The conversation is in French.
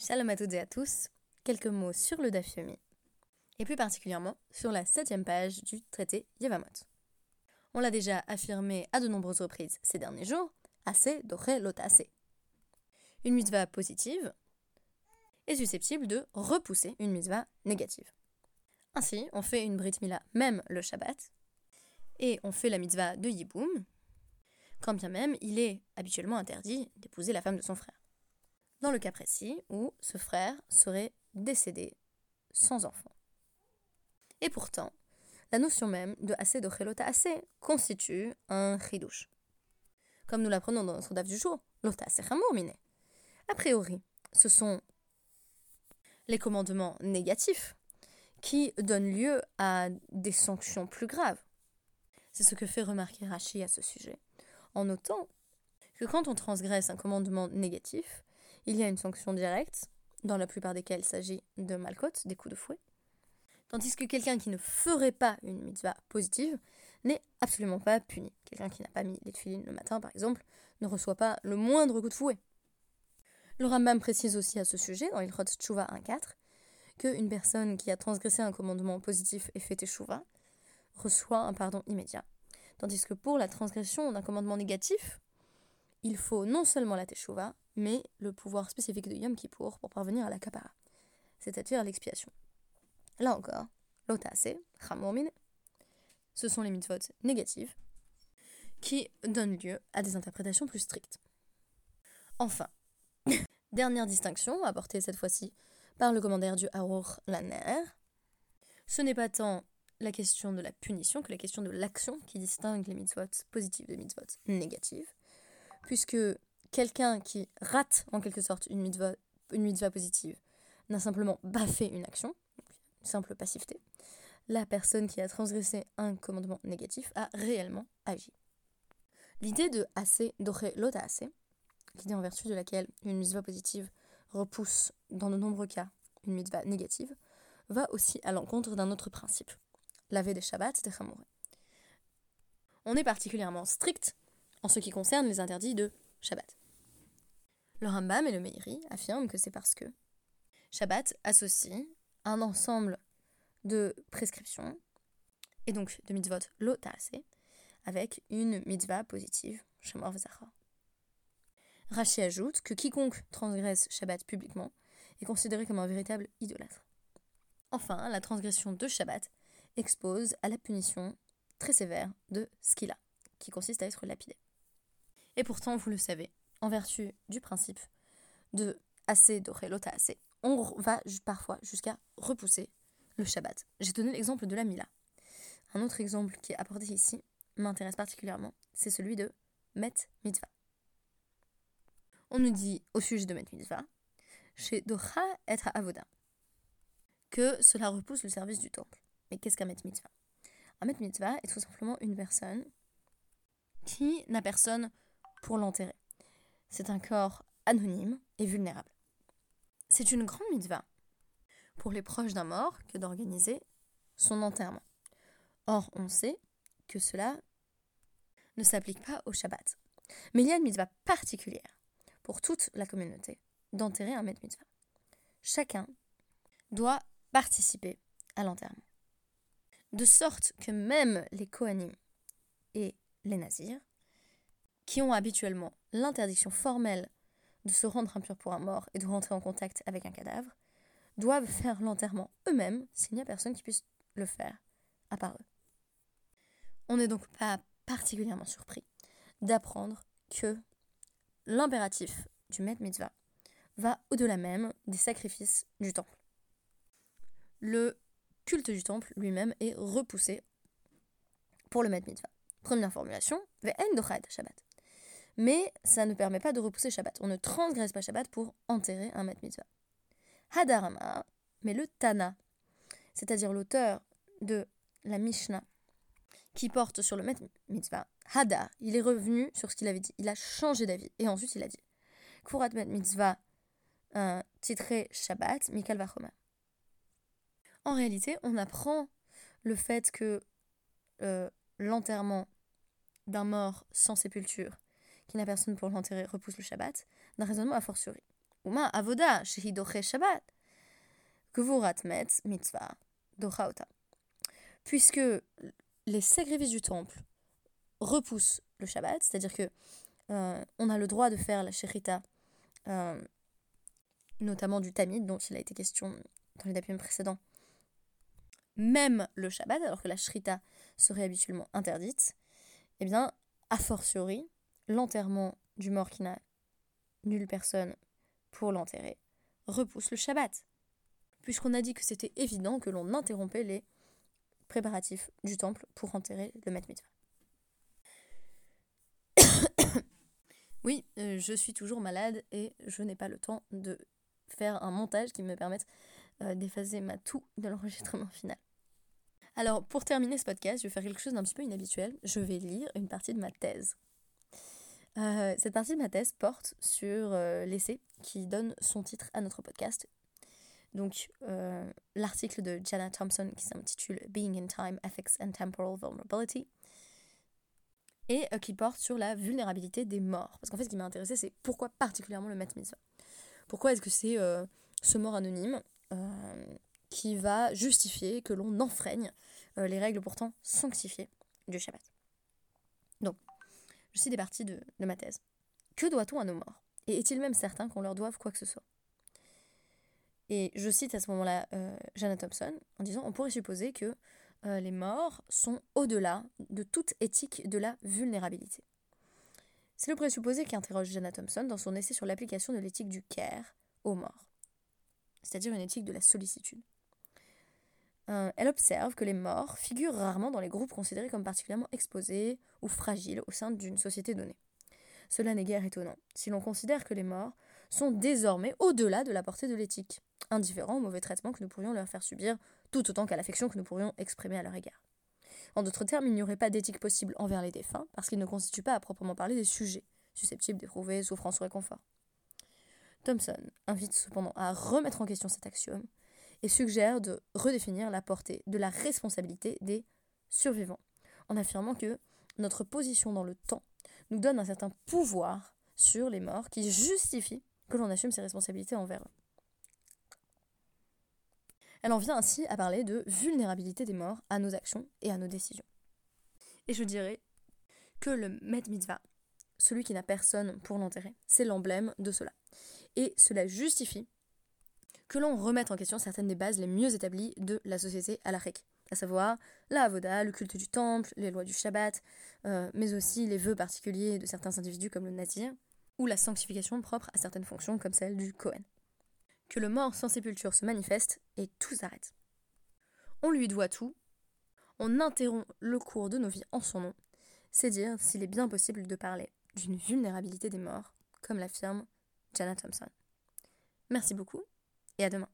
Shalom à toutes et à tous. Quelques mots sur le Daf Yomi, et plus particulièrement sur la septième page du traité Yevamot. On l'a déjà affirmé à de nombreuses reprises ces derniers jours, assez doré lotase. Une mitzvah positive est susceptible de repousser une mitzvah négative. Ainsi, on fait une brit mila même le Shabbat, et on fait la mitzvah de Yiboum, quand bien même il est habituellement interdit d'épouser la femme de son frère dans le cas précis où ce frère serait décédé sans enfant. Et pourtant, la notion même de assez de chelota assez constitue un chidouche. Comme nous l'apprenons dans notre daf du jour, lota mine. A priori, ce sont les commandements négatifs qui donnent lieu à des sanctions plus graves. C'est ce que fait remarquer Rashi à ce sujet, en notant que quand on transgresse un commandement négatif, il y a une sanction directe, dans la plupart des cas il s'agit de malcote, des coups de fouet. Tandis que quelqu'un qui ne ferait pas une mitzvah positive n'est absolument pas puni. Quelqu'un qui n'a pas mis les filines le matin, par exemple, ne reçoit pas le moindre coup de fouet. Le Rambam précise aussi à ce sujet, dans Ilchot Tshuva 1.4, qu'une personne qui a transgressé un commandement positif et fait Teshuva reçoit un pardon immédiat. Tandis que pour la transgression d'un commandement négatif, il faut non seulement la Teshuva, mais le pouvoir spécifique de Yom Kippour pour parvenir à la kapara, c'est-à-dire l'expiation. Là encore, l'otase, chamormin, ce sont les mitzvot négatives qui donnent lieu à des interprétations plus strictes. Enfin, dernière distinction apportée cette fois-ci par le commandaire du Harur Laner, ce n'est pas tant la question de la punition que la question de l'action qui distingue les mitzvot positives des mitzvot négatives, puisque quelqu'un qui rate en quelque sorte une mitzvah, une positive n'a simplement fait une action, une simple passivité. La personne qui a transgressé un commandement négatif a réellement agi. L'idée de assez, doré lota assez, l'idée en vertu de laquelle une mitzvah positive repousse dans de nombreux cas une mitzvah négative, va aussi à l'encontre d'un autre principe, laver des Shabbats des Chamouré. On est particulièrement strict en ce qui concerne les interdits de Shabbat. Le Rambam et le Meiri affirment que c'est parce que Shabbat associe un ensemble de prescriptions, et donc de mitzvot lotase, avec une mitzvah positive, Shamor Vezachar. Rashi ajoute que quiconque transgresse Shabbat publiquement est considéré comme un véritable idolâtre. Enfin, la transgression de Shabbat expose à la punition très sévère de skila, qui consiste à être lapidé. Et pourtant, vous le savez, en vertu du principe de assez doré lota assez, on va parfois jusqu'à repousser le Shabbat. J'ai donné l'exemple de la Mila. Un autre exemple qui est apporté ici m'intéresse particulièrement, c'est celui de Met Mitzvah. On nous dit au sujet de Met Mitzvah, chez Docha et Avoda, que cela repousse le service du temple. Mais qu'est-ce qu'un Met Mitzvah? Un Met Mitzvah est tout simplement une personne qui n'a personne pour l'enterrer. C'est un corps anonyme et vulnérable. C'est une grande mitzvah pour les proches d'un mort que d'organiser son enterrement. Or, on sait que cela ne s'applique pas au Shabbat. Mais il y a une mitzvah particulière pour toute la communauté d'enterrer un maître mitzvah. Chacun doit participer à l'enterrement. De sorte que même les Kohanim et les Nazirs qui ont habituellement l'interdiction formelle de se rendre impur pour un mort et de rentrer en contact avec un cadavre, doivent faire l'enterrement eux-mêmes s'il n'y a personne qui puisse le faire à part eux. On n'est donc pas particulièrement surpris d'apprendre que l'impératif du Met Mitzvah va au-delà même des sacrifices du temple. Le culte du temple lui-même est repoussé pour le Met Mitzvah. Première formulation, Ve'en Shabbat mais ça ne permet pas de repousser Shabbat. On ne transgresse pas Shabbat pour enterrer un Met Mitzvah. Hadarama, mais le Tana, c'est-à-dire l'auteur de la Mishnah, qui porte sur le Met Mitzvah, Hada, il est revenu sur ce qu'il avait dit. Il a changé d'avis. Et ensuite, il a dit Kurat Mitzvah, un titré Shabbat, Mikal Vachoma. En réalité, on apprend le fait que euh, l'enterrement d'un mort sans sépulture qui n'a personne pour l'enterrer repousse le Shabbat, d'un raisonnement a fortiori. Uma avoda shehidoche Shabbat. Gvurat metz mitzvah dochaota. Puisque les sacrifices du temple repoussent le Shabbat, c'est-à-dire que euh, on a le droit de faire la sherita, euh, notamment du tamid, dont il a été question dans les dapim précédents, même le Shabbat, alors que la shrita serait habituellement interdite, eh bien, a fortiori, l'enterrement du mort qui n'a nulle personne pour l'enterrer repousse le Shabbat. Puisqu'on a dit que c'était évident que l'on interrompait les préparatifs du temple pour enterrer le Met oui, euh, je suis toujours malade et je n'ai pas le temps de faire un montage qui me permette euh, d'effacer ma toux de l'enregistrement final. Alors, pour terminer ce podcast, je vais faire quelque chose d'un petit peu inhabituel. Je vais lire une partie de ma thèse. Euh, cette partie de ma thèse porte sur euh, l'essai qui donne son titre à notre podcast. Donc, euh, l'article de Jana Thompson qui s'intitule Being in Time, Ethics and Temporal Vulnerability et qui porte sur la vulnérabilité des morts. Parce qu'en fait, ce qui m'a intéressé, c'est pourquoi particulièrement le Met Mitzvah. Pourquoi est-ce que c'est ce mort anonyme qui va justifier que l'on enfreigne les règles pourtant sanctifiées du Shabbat? Je cite des parties de, ma thèse. Que doit-on à nos morts? Et est-il même certain qu'on leur doive quoi que ce soit? Et je cite à ce moment-là euh, Jana Thompson en disant on pourrait supposer que euh, les morts sont au-delà de toute éthique de la vulnérabilité. C'est le présupposé qu'interroge Jana Thompson dans son essai sur l'application de l'éthique du care aux morts, c'est-à-dire une éthique de la sollicitude. Euh, elle observe que les morts figurent rarement dans les groupes considérés comme particulièrement exposés ou fragiles au sein d'une société donnée. Cela n'est guère étonnant, si l'on considère que les morts sont désormais au-delà de la portée de l'éthique, indifférents au mauvais traitement que nous pourrions leur faire subir, tout autant qu'à l'affection que nous pourrions exprimer à leur égard. En d'autres termes, il n'y aurait pas d'éthique possible envers les défunts, parce qu'ils ne constituent pas à proprement parler des sujets, susceptibles d'éprouver souffrance ou réconfort. Thompson invite cependant à remettre en question cet axiome et suggère de redéfinir la portée de la responsabilité des survivants, en affirmant que notre position dans le temps nous donne un certain pouvoir sur les morts qui justifie que l'on assume ses responsabilités envers eux. Elle en vient ainsi à parler de vulnérabilité des morts à nos actions et à nos décisions. Et je dirais que le Met Mitzvah, celui qui n'a personne pour l'enterrer, c'est l'emblème de cela. Et cela justifie que l'on remette en question certaines des bases les mieux établies de la société à halakhique, à savoir la avoda, le culte du temple, les lois du Shabbat, euh, mais aussi les vœux particuliers de certains individus comme le nazir, ou la sanctification propre à certaines fonctions comme celle du Kohen. Que le mort sans sépulture se manifeste et tout s'arrête. On lui doit tout, on interrompt le cours de nos vies en son nom, c'est dire s'il est bien possible de parler d'une vulnérabilité des morts, comme l'affirme Jana Thompson. Merci beaucoup et à demain.